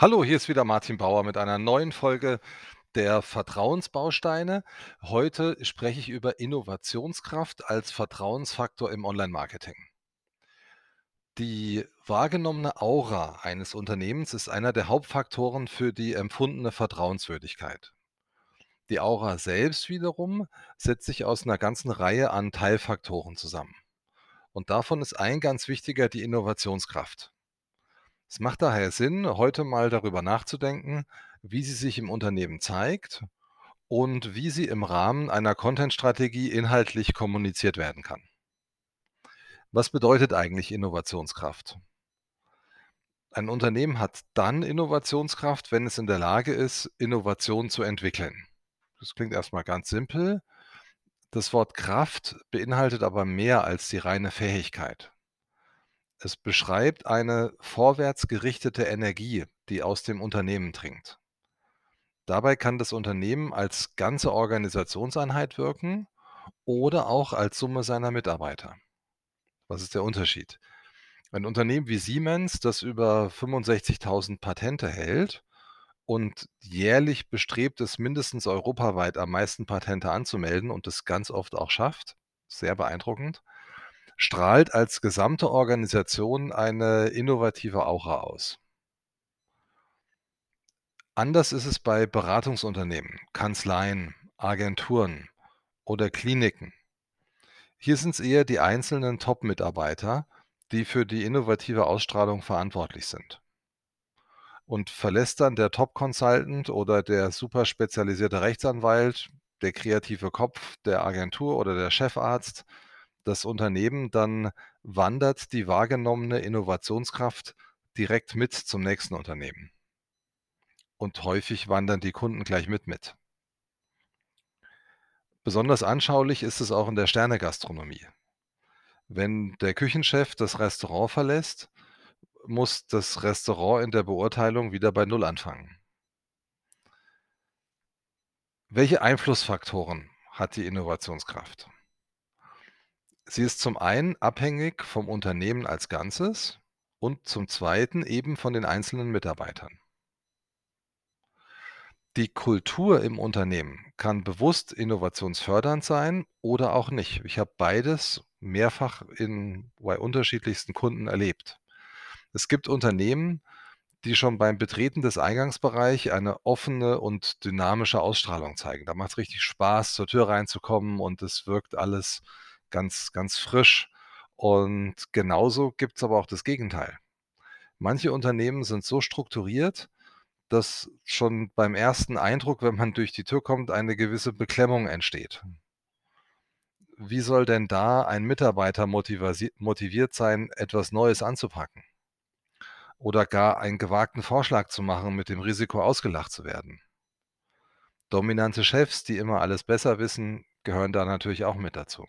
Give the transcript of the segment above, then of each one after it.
Hallo, hier ist wieder Martin Bauer mit einer neuen Folge der Vertrauensbausteine. Heute spreche ich über Innovationskraft als Vertrauensfaktor im Online-Marketing. Die wahrgenommene Aura eines Unternehmens ist einer der Hauptfaktoren für die empfundene Vertrauenswürdigkeit. Die Aura selbst wiederum setzt sich aus einer ganzen Reihe an Teilfaktoren zusammen. Und davon ist ein ganz wichtiger die Innovationskraft. Es macht daher Sinn, heute mal darüber nachzudenken, wie sie sich im Unternehmen zeigt und wie sie im Rahmen einer Content-Strategie inhaltlich kommuniziert werden kann. Was bedeutet eigentlich Innovationskraft? Ein Unternehmen hat dann Innovationskraft, wenn es in der Lage ist, Innovation zu entwickeln. Das klingt erstmal ganz simpel. Das Wort Kraft beinhaltet aber mehr als die reine Fähigkeit. Es beschreibt eine vorwärts gerichtete Energie, die aus dem Unternehmen dringt. Dabei kann das Unternehmen als ganze Organisationseinheit wirken oder auch als Summe seiner Mitarbeiter. Was ist der Unterschied? Ein Unternehmen wie Siemens, das über 65.000 Patente hält und jährlich bestrebt ist, mindestens europaweit am meisten Patente anzumelden und es ganz oft auch schafft, sehr beeindruckend, strahlt als gesamte Organisation eine innovative Aura aus. Anders ist es bei Beratungsunternehmen, Kanzleien, Agenturen oder Kliniken. Hier sind es eher die einzelnen Top-Mitarbeiter, die für die innovative Ausstrahlung verantwortlich sind. Und verlässt dann der Top-Consultant oder der super spezialisierte Rechtsanwalt, der kreative Kopf der Agentur oder der Chefarzt das Unternehmen, dann wandert die wahrgenommene Innovationskraft direkt mit zum nächsten Unternehmen. Und häufig wandern die Kunden gleich mit mit. Besonders anschaulich ist es auch in der Sternegastronomie. Wenn der Küchenchef das Restaurant verlässt, muss das Restaurant in der Beurteilung wieder bei Null anfangen. Welche Einflussfaktoren hat die Innovationskraft? Sie ist zum einen abhängig vom Unternehmen als Ganzes und zum zweiten eben von den einzelnen Mitarbeitern. Die Kultur im Unternehmen kann bewusst innovationsfördernd sein oder auch nicht. Ich habe beides mehrfach in, bei unterschiedlichsten Kunden erlebt. Es gibt Unternehmen, die schon beim Betreten des Eingangsbereichs eine offene und dynamische Ausstrahlung zeigen. Da macht es richtig Spaß, zur Tür reinzukommen und es wirkt alles ganz, ganz frisch. Und genauso gibt es aber auch das Gegenteil. Manche Unternehmen sind so strukturiert, dass schon beim ersten Eindruck, wenn man durch die Tür kommt, eine gewisse Beklemmung entsteht. Wie soll denn da ein Mitarbeiter motiviert sein, etwas Neues anzupacken? Oder gar einen gewagten Vorschlag zu machen, mit dem Risiko ausgelacht zu werden? Dominante Chefs, die immer alles besser wissen, gehören da natürlich auch mit dazu.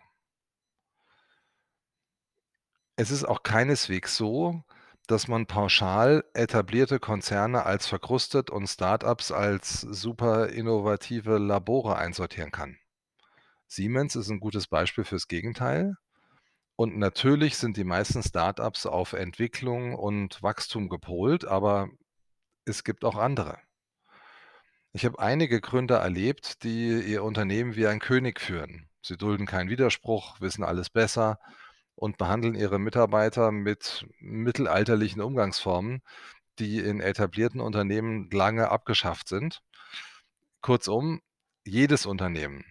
Es ist auch keineswegs so, dass man pauschal etablierte Konzerne als verkrustet und Start-ups als super innovative Labore einsortieren kann. Siemens ist ein gutes Beispiel fürs Gegenteil. Und natürlich sind die meisten Start-ups auf Entwicklung und Wachstum gepolt, aber es gibt auch andere. Ich habe einige Gründer erlebt, die ihr Unternehmen wie ein König führen. Sie dulden keinen Widerspruch, wissen alles besser und behandeln ihre Mitarbeiter mit mittelalterlichen Umgangsformen, die in etablierten Unternehmen lange abgeschafft sind. Kurzum, jedes Unternehmen,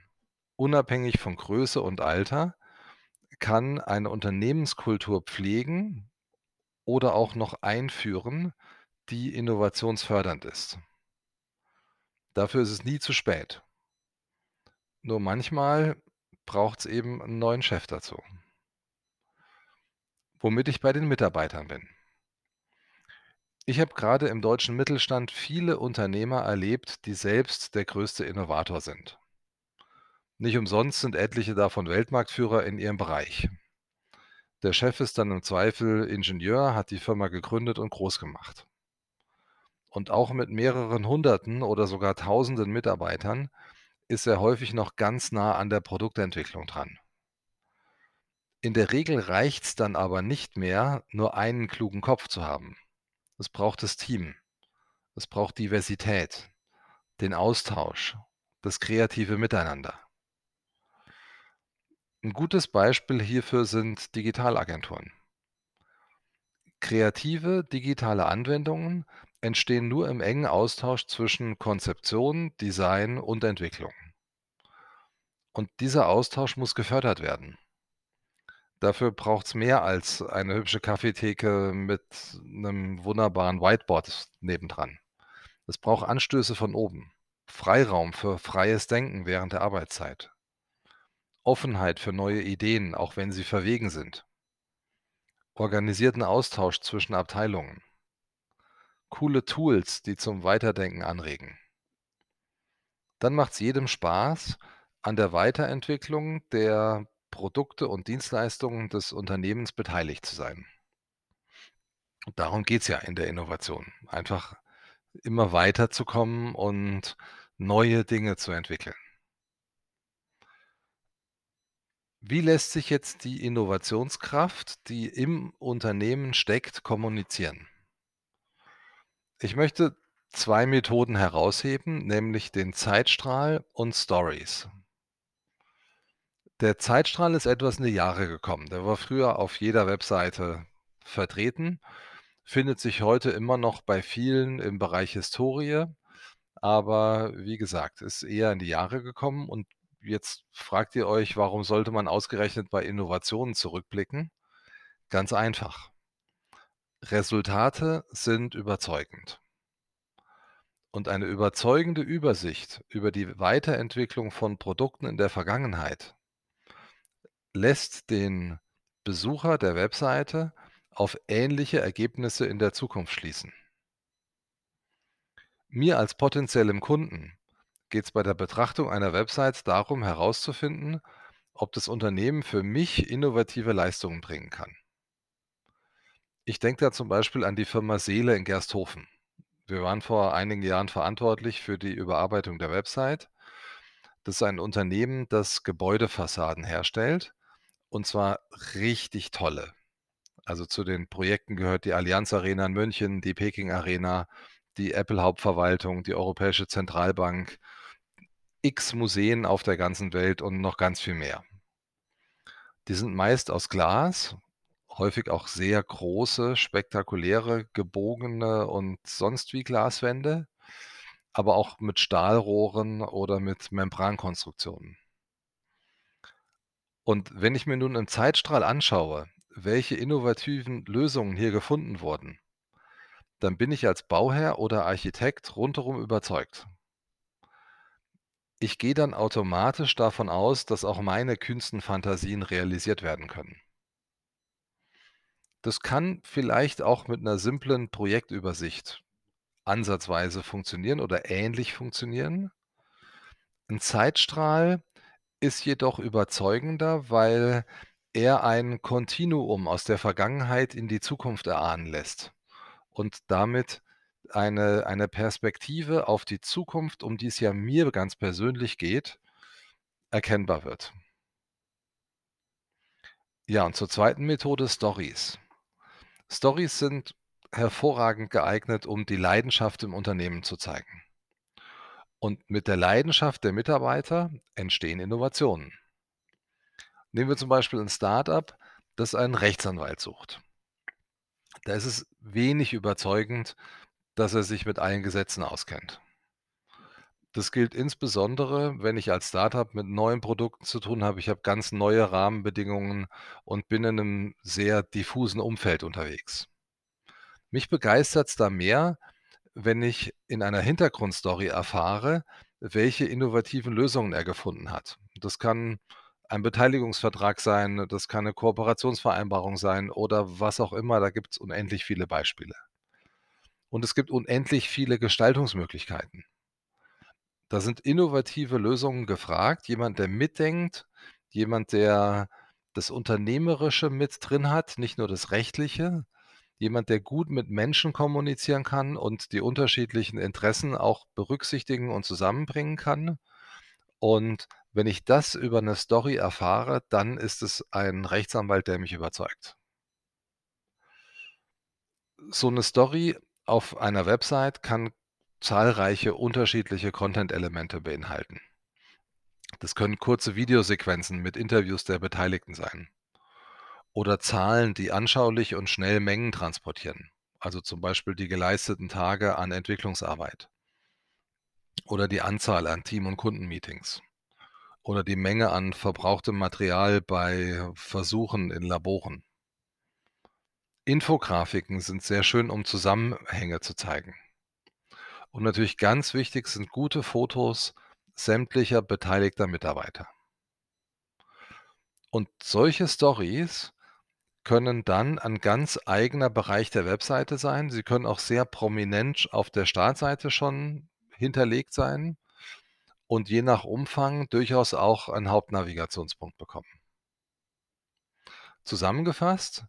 unabhängig von Größe und Alter, kann eine Unternehmenskultur pflegen oder auch noch einführen, die innovationsfördernd ist. Dafür ist es nie zu spät. Nur manchmal braucht es eben einen neuen Chef dazu womit ich bei den Mitarbeitern bin. Ich habe gerade im deutschen Mittelstand viele Unternehmer erlebt, die selbst der größte Innovator sind. Nicht umsonst sind etliche davon Weltmarktführer in ihrem Bereich. Der Chef ist dann im Zweifel Ingenieur, hat die Firma gegründet und groß gemacht. Und auch mit mehreren Hunderten oder sogar Tausenden Mitarbeitern ist er häufig noch ganz nah an der Produktentwicklung dran. In der Regel reicht es dann aber nicht mehr, nur einen klugen Kopf zu haben. Es braucht das Team. Es braucht Diversität, den Austausch, das kreative Miteinander. 'N gutes Beispiel hierfür sind Digitalagenturen. Kreative digitale Anwendungen entstehen nur im engen Austausch zwischen Konzeption, Design und Entwicklung. Und dieser Austausch muss gefördert werden. Dafür braucht's mehr als eine hübsche Kaffeetheke mit 'nem wunderbaren Whiteboard nebendran. Es braucht Anstöße von oben, Freiraum für freies Denken während der Arbeitszeit, Offenheit für neue Ideen, auch wenn sie verwegen sind, organisierten Austausch zwischen Abteilungen, coole Tools, die zum Weiterdenken anregen. Dann macht's jedem Spaß, an der Weiterentwicklung der Produkte und Dienstleistungen des Unternehmens beteiligt zu sein. Darum geht's ja in der Innovation, einfach immer weiterzukommen und neue Dinge zu entwickeln. Wie lässt sich jetzt die Innovationskraft, die im Unternehmen steckt, kommunizieren? Ich möchte 2 Methoden herausheben, nämlich den Zeitstrahl und Stories. Der Zeitstrahl ist etwas in die Jahre gekommen. Der war früher auf jeder Webseite vertreten, findet sich heute immer noch bei vielen im Bereich Historie, aber wie gesagt, ist eher in die Jahre gekommen und jetzt fragt ihr euch, warum sollte man ausgerechnet bei Innovationen zurückblicken? Ganz einfach. Resultate sind überzeugend. Und eine überzeugende Übersicht über die Weiterentwicklung von Produkten in der Vergangenheit lässt den Besucher der Webseite auf ähnliche Ergebnisse in der Zukunft schließen. Mir als potenziellem Kunden geht's bei der Betrachtung einer Website darum herauszufinden, ob das Unternehmen für mich innovative Leistungen bringen kann. Ich denke da zum Beispiel an die Firma Seele in Gersthofen. Wir waren vor einigen Jahren verantwortlich für die Überarbeitung der Website. Das ist ein Unternehmen, das Gebäudefassaden herstellt, und zwar richtig tolle. Also, zu den Projekten gehört die Allianz Arena in München, die Peking Arena, die Apple Hauptverwaltung, die Europäische Zentralbank, X Museen auf der ganzen Welt und noch ganz viel mehr. Die sind meist aus Glas, häufig auch sehr große, spektakuläre, gebogene und sonst wie Glaswände, aber auch mit Stahlrohren oder mit Membrankonstruktionen. Und wenn ich mir nun im Zeitstrahl anschaue, welche innovativen Lösungen hier gefunden wurden dann bin ich als Bauherr oder Architekt rundherum überzeugt. Ich gehe dann automatisch davon aus, dass auch meine kühnsten Fantasien realisiert werden können. Das kann vielleicht auch mit 'ner simplen Projektübersicht ansatzweise funktionieren oder ähnlich funktionieren. 'N Zeitstrahl ist jedoch überzeugender, weil er ein Kontinuum aus der Vergangenheit in die Zukunft erahnen lässt und damit eine eine Perspektive auf die Zukunft, um die es ja mir ganz persönlich geht, erkennbar wird. Ja, und zur zweiten Methode Stories. Stories sind hervorragend geeignet, um die Leidenschaft im Unternehmen zu zeigen. Und mit der Leidenschaft der Mitarbeiter entstehen Innovationen. Nehmen wir zum Beispiel 'n Start-up, das einen Rechtsanwalt sucht. Da ist es wenig überzeugend, dass er sich mit allen Gesetzen auskennt. Das gilt insbesondere, wenn ich als Start-up mit neuen Produkten zu tun habe. Ich habe ganz neue Rahmenbedingungen und bin in 'nem sehr diffusen Umfeld unterwegs. Mich begeistert's da mehr, wenn ich in einer Hintergrundstory erfahre, welche innovativen Lösungen er gefunden hat. Das kann ein Beteiligungsvertrag sein, das kann 'ne Kooperationsvereinbarung sein oder was auch immer, da gibt's unendlich viele Beispiele. Und es gibt unendlich viele Gestaltungsmöglichkeiten. Da sind innovative Lösungen gefragt, jemand, der mitdenkt, jemand, der das Unternehmerische mit drin hat, nicht nur das Rechtliche, jemand, der gut mit Menschen kommunizieren kann und die unterschiedlichen Interessen auch berücksichtigen und zusammenbringen kann. Und wenn ich das über 'ne Story erfahre, dann ist es ein Rechtsanwalt, der mich überzeugt. So 'ne Story auf einer Website kann zahlreiche unterschiedliche Content-Elemente beinhalten. Das können kurze Videosequenzen mit Interviews der Beteiligten sein. Oder Zahlen, die anschaulich und schnell Mengen transportieren, also zum Beispiel die geleisteten Tage an Entwicklungsarbeit. Oder die Anzahl an Team- und Kundenmeetings. Oder die Menge an verbrauchtem Material bei Versuchen in Laboren. Infografiken sind sehr schön, um Zusammenhänge zu zeigen. Und natürlich ganz wichtig sind gute Fotos sämtlicher beteiligter Mitarbeiter. Und solche Stories können dann ein ganz eigener Bereich der Webseite sein. Sie können auch sehr prominent auf der Startseite schon hinterlegt sein und je nach Umfang durchaus auch einen Hauptnavigationspunkt bekommen. Zusammengefasst,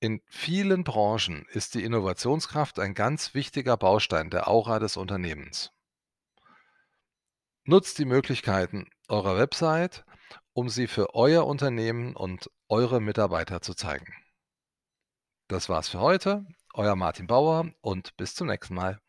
in vielen Branchen ist die Innovationskraft ein ganz wichtiger Baustein der Aura des Unternehmens. Nutzt die Möglichkeiten eurer Website, um sie für euer Unternehmen und eure Mitarbeiter zu zeigen. Das war's für heute. Euer Martin Bauer und bis zum nächsten Mal.